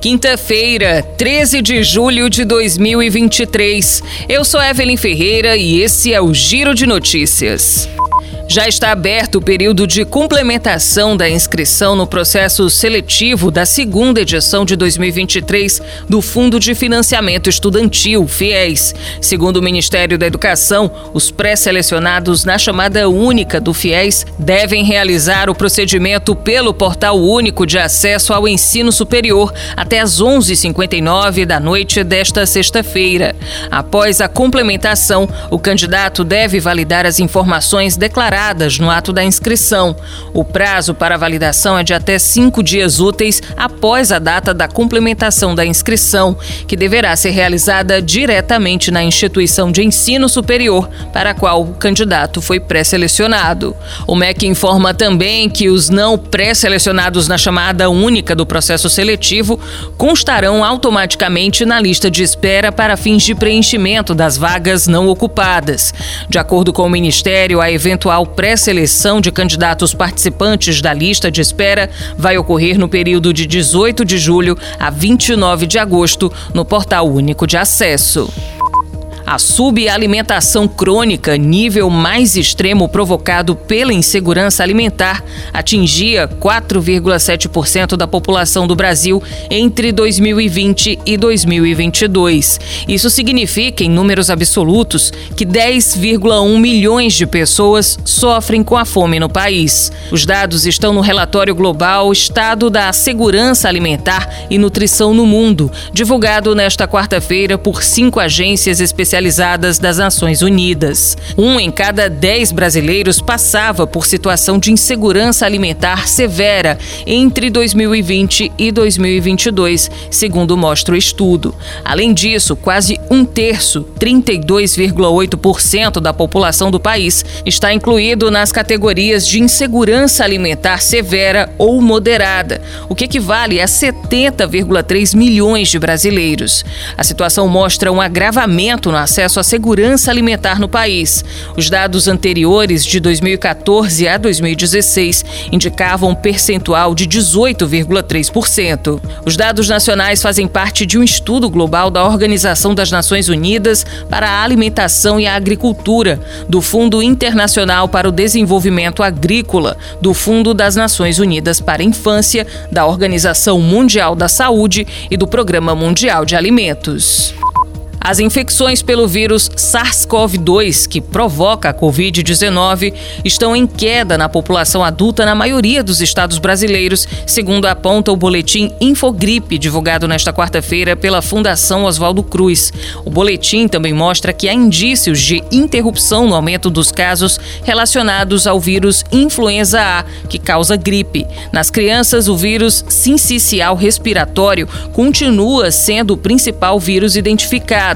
Quinta-feira, 13 de julho de 2023. Eu sou Evelyn Ferreira e esse é o Giro de Notícias. Já está aberto o período de complementação da inscrição no processo seletivo da segunda edição de 2023 do Fundo de Financiamento Estudantil, FIES. Segundo o Ministério da Educação, os pré-selecionados na chamada única do FIES devem realizar o procedimento pelo Portal Único de Acesso ao Ensino Superior até às 11h59 da noite desta sexta-feira. Após a complementação, o candidato deve validar as informações declaradas no ato da inscrição. O prazo para validação é de até cinco dias úteis após a data da complementação da inscrição, que deverá ser realizada diretamente na instituição de ensino superior para a qual o candidato foi pré-selecionado. O MEC informa também que os não pré-selecionados na chamada única do processo seletivo constarão automaticamente na lista de espera para fins de preenchimento das vagas não ocupadas. De acordo com o Ministério, a eventual pré-seleção de candidatos participantes da lista de espera vai ocorrer no período de 18 de julho a 29 de agosto no Portal Único de Acesso. A subalimentação crônica, nível mais extremo provocado pela insegurança alimentar, atingia 4,7% da população do Brasil entre 2020 e 2022. Isso significa, em números absolutos, que 10,1 milhões de pessoas sofrem com a fome no país. Os dados estão no relatório global Estado da Segurança Alimentar e Nutrição no Mundo, divulgado nesta quarta-feira por cinco agências especializadas especializadas das Nações Unidas. Um em cada dez brasileiros passava por situação de insegurança alimentar severa entre 2020 e 2022, segundo mostra o estudo. Além disso, quase um terço, 32,8% da população do país, está incluído nas categorias de insegurança alimentar severa ou moderada, o que equivale a 70,3 milhões de brasileiros. A situação mostra um agravamento na acesso à segurança alimentar no país. Os dados anteriores, de 2014 a 2016, indicavam um percentual de 18,3%. Os dados nacionais fazem parte de um estudo global da Organização das Nações Unidas para a Alimentação e a Agricultura, do Fundo Internacional para o Desenvolvimento Agrícola, do Fundo das Nações Unidas para a Infância, da Organização Mundial da Saúde e do Programa Mundial de Alimentos. As infecções pelo vírus SARS-CoV-2, que provoca a Covid-19, estão em queda na população adulta na maioria dos estados brasileiros, segundo aponta o boletim Infogripe, divulgado nesta quarta-feira pela Fundação Oswaldo Cruz. O boletim também mostra que há indícios de interrupção no aumento dos casos relacionados ao vírus influenza A, que causa gripe. Nas crianças, o vírus sincicial respiratório continua sendo o principal vírus identificado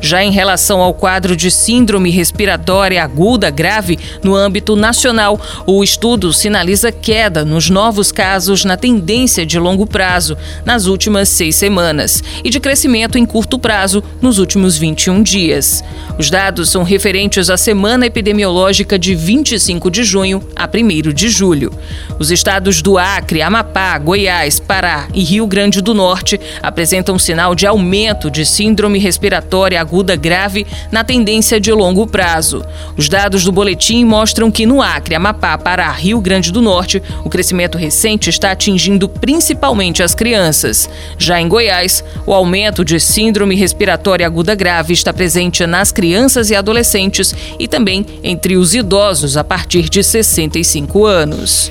já em relação ao quadro de síndrome respiratória aguda grave no âmbito nacional, o estudo sinaliza queda nos novos casos na tendência de longo prazo nas últimas seis semanas e de crescimento em curto prazo nos últimos 21 dias. Os dados são referentes à semana epidemiológica de 25 de junho a 1 de julho. Os estados do Acre, Amapá, Goiás, Pará e Rio Grande do Norte apresentam sinal de aumento de síndrome respiratória respiratória aguda grave na tendência de longo prazo. Os dados do boletim mostram que no Acre, Amapá, Pará, Rio Grande do Norte, o crescimento recente está atingindo principalmente as crianças. Já em Goiás, o aumento de síndrome respiratória aguda grave está presente nas crianças e adolescentes e também entre os idosos a partir de 65 anos.